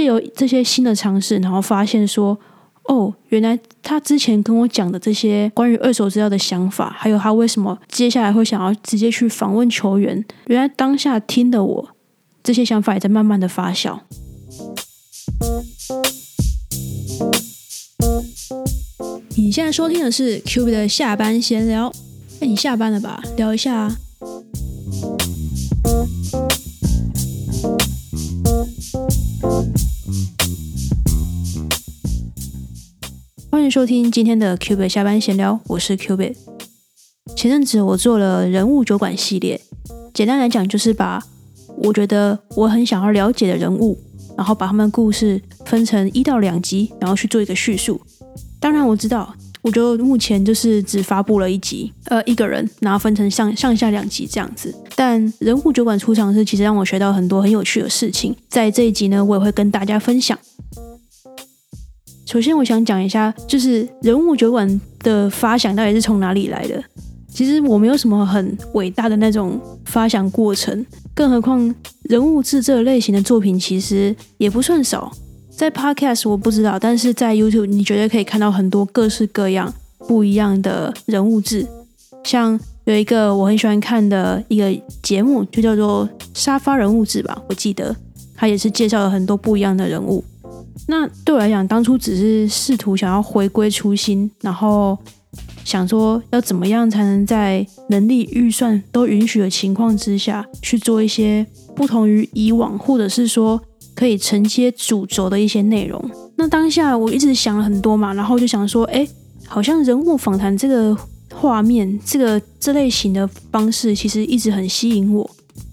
借由这些新的尝试，然后发现说，哦，原来他之前跟我讲的这些关于二手资料的想法，还有他为什么接下来会想要直接去访问球员，原来当下听的我这些想法也在慢慢的发酵。你现在收听的是 Q B 的下班闲聊。哎，你下班了吧？聊一下收听今天的 Q B 下班闲聊，我是 Q B。前阵子我做了人物酒馆系列，简单来讲就是把我觉得我很想要了解的人物，然后把他们故事分成一到两集，然后去做一个叙述。当然我知道。我就目前就是只发布了一集，呃，一个人，然后分成上上下两集这样子。但人物酒馆出场是其实让我学到很多很有趣的事情，在这一集呢，我也会跟大家分享。首先，我想讲一下，就是人物酒馆的发想到底是从哪里来的。其实我没有什么很伟大的那种发想过程，更何况人物志这类型的作品其实也不算少。在 Podcast 我不知道，但是在 YouTube 你绝对可以看到很多各式各样不一样的人物志。像有一个我很喜欢看的一个节目，就叫做《沙发人物志》吧，我记得它也是介绍了很多不一样的人物。那对我来讲，当初只是试图想要回归初心，然后想说要怎么样才能在能力、预算都允许的情况之下去做一些不同于以往，或者是说。可以承接主轴的一些内容。那当下我一直想了很多嘛，然后就想说，哎，好像人物访谈这个画面，这个这类型的方式，其实一直很吸引我。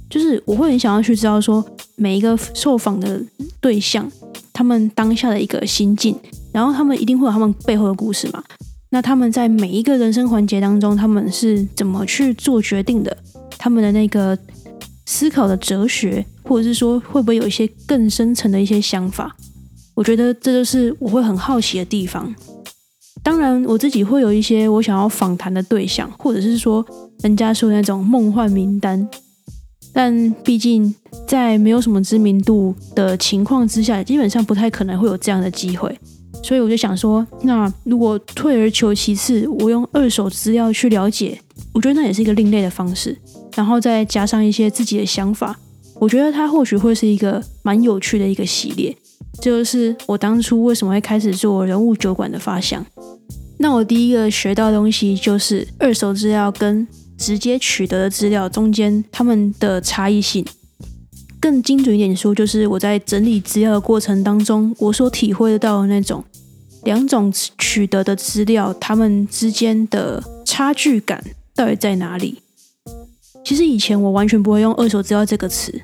就是我会很想要去知道说，每一个受访的对象，他们当下的一个心境，然后他们一定会有他们背后的故事嘛。那他们在每一个人生环节当中，他们是怎么去做决定的？他们的那个思考的哲学。或者是说，会不会有一些更深层的一些想法？我觉得这就是我会很好奇的地方。当然，我自己会有一些我想要访谈的对象，或者是说人家说的那种梦幻名单。但毕竟在没有什么知名度的情况之下，基本上不太可能会有这样的机会。所以我就想说，那如果退而求其次，我用二手资料去了解，我觉得那也是一个另类的方式。然后再加上一些自己的想法。我觉得它或许会是一个蛮有趣的一个系列，这就是我当初为什么会开始做人物酒馆的发想。那我第一个学到东西就是二手资料跟直接取得的资料中间它们的差异性。更精准一点说，就是我在整理资料的过程当中，我所体会得到的那种两种取得的资料，它们之间的差距感到底在哪里？其实以前我完全不会用“二手资料”这个词，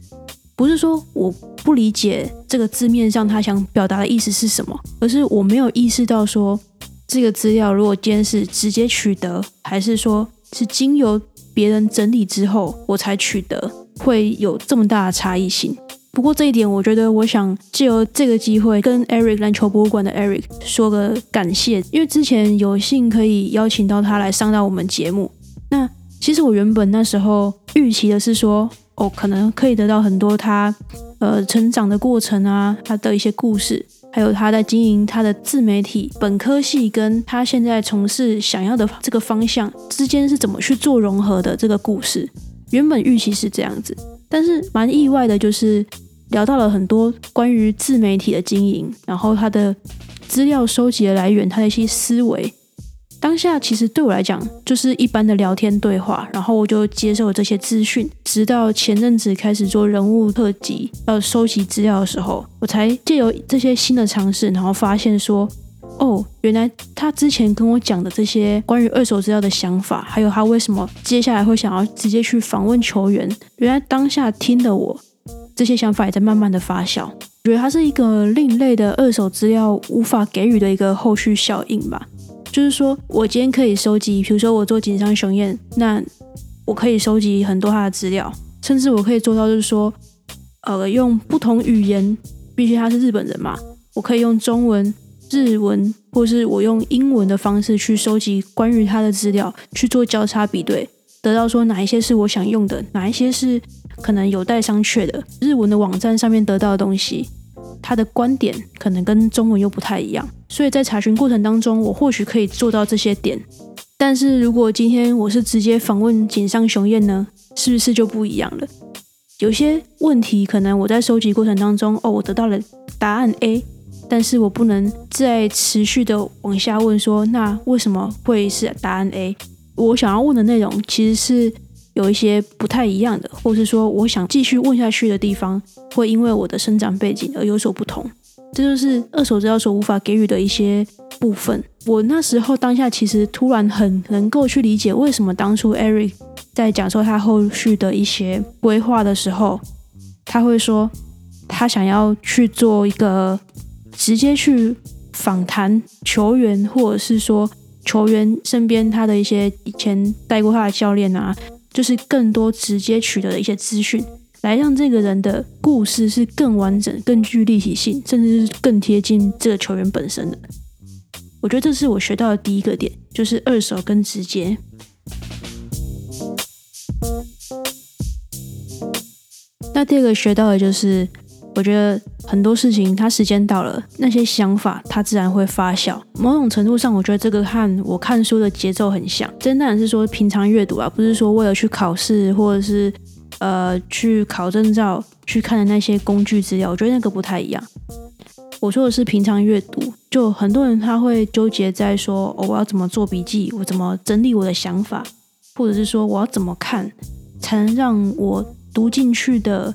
不是说我不理解这个字面上他想表达的意思是什么，而是我没有意识到说这个资料如果今天是直接取得，还是说是经由别人整理之后我才取得，会有这么大的差异性。不过这一点，我觉得我想借由这个机会跟 Eric 篮球博物馆的 Eric 说个感谢，因为之前有幸可以邀请到他来上到我们节目。那其实我原本那时候预期的是说，哦，可能可以得到很多他呃成长的过程啊，他的一些故事，还有他在经营他的自媒体本科系跟他现在从事想要的这个方向之间是怎么去做融合的这个故事。原本预期是这样子，但是蛮意外的，就是聊到了很多关于自媒体的经营，然后他的资料收集的来源，他的一些思维。当下其实对我来讲就是一般的聊天对话，然后我就接受这些资讯，直到前阵子开始做人物特辑，要收集资料的时候，我才借由这些新的尝试，然后发现说，哦，原来他之前跟我讲的这些关于二手资料的想法，还有他为什么接下来会想要直接去访问球员，原来当下听的我这些想法也在慢慢的发酵，我觉得它是一个另类的二手资料无法给予的一个后续效应吧。就是说，我今天可以收集，比如说我做锦上雄宴，那我可以收集很多他的资料，甚至我可以做到，就是说，呃，用不同语言，毕竟他是日本人嘛，我可以用中文、日文，或是我用英文的方式去收集关于他的资料，去做交叉比对，得到说哪一些是我想用的，哪一些是可能有待商榷的。日文的网站上面得到的东西，他的观点可能跟中文又不太一样，所以在查询过程当中，我或许可以做到这些点。但是如果今天我是直接访问井上雄彦呢，是不是就不一样了？有些问题可能我在收集过程当中，哦，我得到了答案 A，但是我不能再持续的往下问说，那为什么会是答案 A？我想要问的内容其实是有一些不太一样的，或是说我想继续问下去的地方，会因为我的生长背景而有所不同。这就是二手资料所无法给予的一些部分。我那时候当下其实突然很能够去理解，为什么当初 Eric 在讲述他后续的一些规划的时候，他会说他想要去做一个直接去访谈球员，或者是说球员身边他的一些以前带过他的教练啊，就是更多直接取得的一些资讯。来让这个人的故事是更完整、更具立体性，甚至是更贴近这个球员本身的。我觉得这是我学到的第一个点，就是二手跟直接。那第二个学到的就是，我觉得很多事情它时间到了，那些想法它自然会发酵。某种程度上，我觉得这个和我看书的节奏很像。真当然是说平常阅读啊，不是说为了去考试或者是。呃，去考证照去看的那些工具资料，我觉得那个不太一样。我说的是平常阅读，就很多人他会纠结在说，哦我要怎么做笔记，我怎么整理我的想法，或者是说我要怎么看才能让我读进去的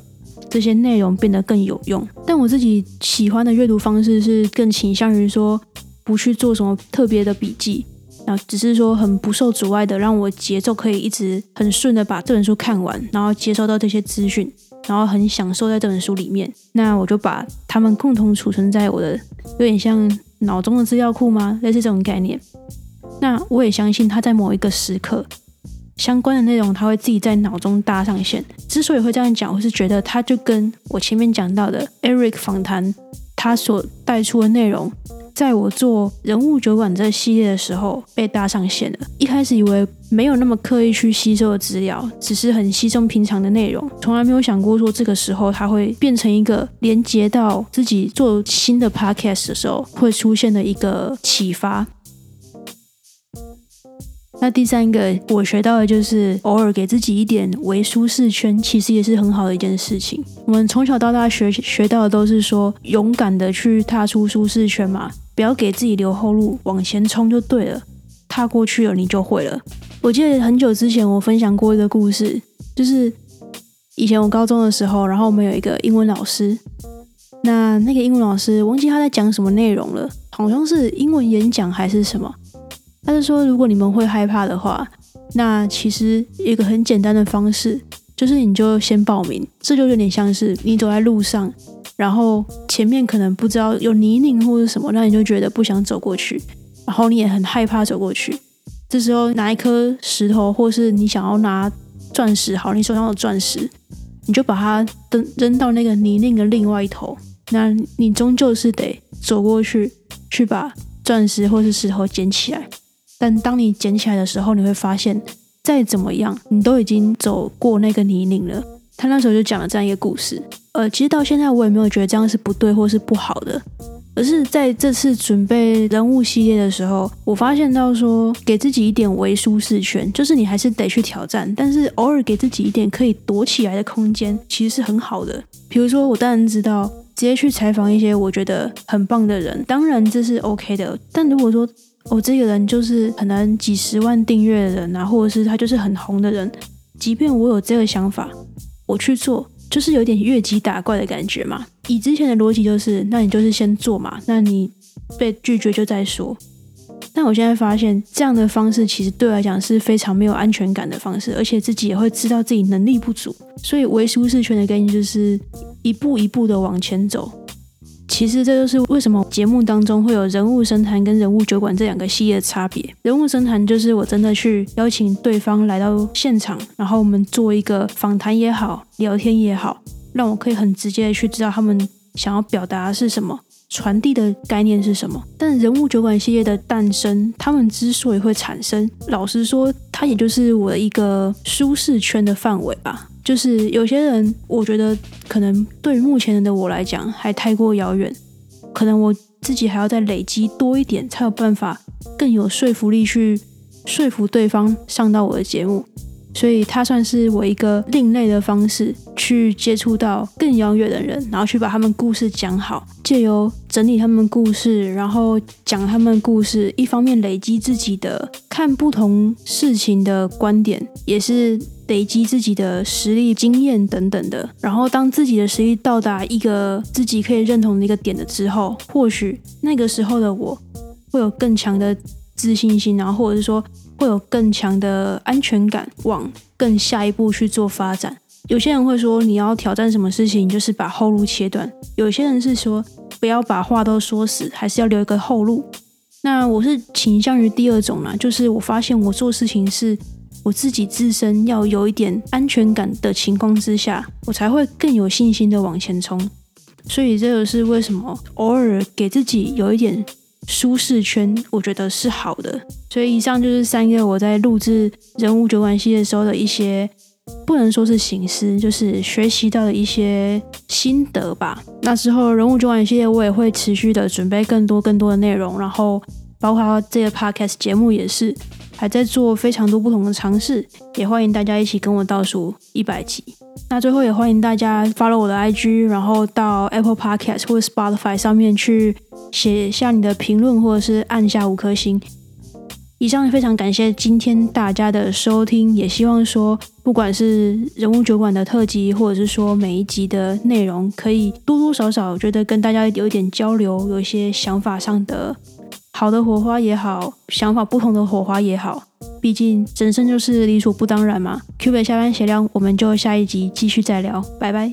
这些内容变得更有用。但我自己喜欢的阅读方式是更倾向于说，不去做什么特别的笔记。然后只是说很不受阻碍的，让我节奏可以一直很顺的把这本书看完，然后接收到这些资讯，然后很享受在这本书里面。那我就把它们共同储存在我的有点像脑中的资料库吗？类似这种概念。那我也相信他在某一个时刻相关的内容，他会自己在脑中搭上线。之所以会这样讲，我是觉得他就跟我前面讲到的 Eric 访谈他所带出的内容。在我做人物酒馆这系列的时候，被搭上线了。一开始以为没有那么刻意去吸收的资料，只是很稀松平常的内容，从来没有想过说这个时候它会变成一个连接到自己做新的 podcast 的时候会出现的一个启发。那第三个我学到的就是偶尔给自己一点为舒适圈，其实也是很好的一件事情。我们从小到大学学到的都是说勇敢的去踏出舒适圈嘛。不要给自己留后路，往前冲就对了。踏过去了，你就会了。我记得很久之前我分享过一个故事，就是以前我高中的时候，然后我们有一个英文老师，那那个英文老师忘记他在讲什么内容了，好像是英文演讲还是什么。他是说，如果你们会害怕的话，那其实一个很简单的方式，就是你就先报名。这就有点像是你走在路上。然后前面可能不知道有泥泞或者什么，那你就觉得不想走过去，然后你也很害怕走过去。这时候拿一颗石头，或是你想要拿钻石，好，你手上有钻石，你就把它扔扔到那个泥泞的另外一头。那你终究是得走过去，去把钻石或是石头捡起来。但当你捡起来的时候，你会发现，再怎么样，你都已经走过那个泥泞了。他那时候就讲了这样一个故事。呃，其实到现在我也没有觉得这样是不对或是不好的，而是在这次准备人物系列的时候，我发现到说，给自己一点微舒适圈，就是你还是得去挑战，但是偶尔给自己一点可以躲起来的空间，其实是很好的。比如说，我当然知道直接去采访一些我觉得很棒的人，当然这是 OK 的。但如果说哦，这个人就是可能几十万订阅的人啊，或者是他就是很红的人，即便我有这个想法，我去做。就是有点越级打怪的感觉嘛。以之前的逻辑就是，那你就是先做嘛，那你被拒绝就再说。但我现在发现，这样的方式其实对我来讲是非常没有安全感的方式，而且自己也会知道自己能力不足。所以，为舒适圈的概念就是一步一步的往前走。其实这就是为什么节目当中会有人物深谈跟人物酒馆这两个系列的差别。人物深谈就是我真的去邀请对方来到现场，然后我们做一个访谈也好，聊天也好，让我可以很直接的去知道他们想要表达的是什么，传递的概念是什么。但人物酒馆系列的诞生，他们之所以会产生，老实说，它也就是我的一个舒适圈的范围吧。就是有些人，我觉得可能对于目前的我来讲还太过遥远，可能我自己还要再累积多一点，才有办法更有说服力去说服对方上到我的节目。所以它算是我一个另类的方式，去接触到更遥远的人，然后去把他们故事讲好，借由整理他们故事，然后讲他们故事，一方面累积自己的看不同事情的观点，也是累积自己的实力、经验等等的。然后当自己的实力到达一个自己可以认同的一个点的之后，或许那个时候的我会有更强的自信心，然后或者是说。会有更强的安全感，往更下一步去做发展。有些人会说，你要挑战什么事情，就是把后路切断；有些人是说，不要把话都说死，还是要留一个后路。那我是倾向于第二种啦，就是我发现我做事情是我自己自身要有一点安全感的情况之下，我才会更有信心的往前冲。所以这个是为什么偶尔给自己有一点。舒适圈，我觉得是好的。所以以上就是三个我在录制人物酒馆系列时候的一些，不能说是形式，就是学习到的一些心得吧。那之后人物酒馆系列我也会持续的准备更多更多的内容，然后包括这个 podcast 节目也是还在做非常多不同的尝试，也欢迎大家一起跟我倒数一百集。那最后也欢迎大家 follow 我的 IG，然后到 Apple Podcast 或者 Spotify 上面去写下你的评论，或者是按下五颗星。以上非常感谢今天大家的收听，也希望说不管是人物酒馆的特辑，或者是说每一集的内容，可以多多少少觉得跟大家有一点交流，有一些想法上的好的火花也好，想法不同的火花也好，毕竟人生就是理所当然嘛。Q 北下班闲聊，我们就下一集继续再聊，拜拜。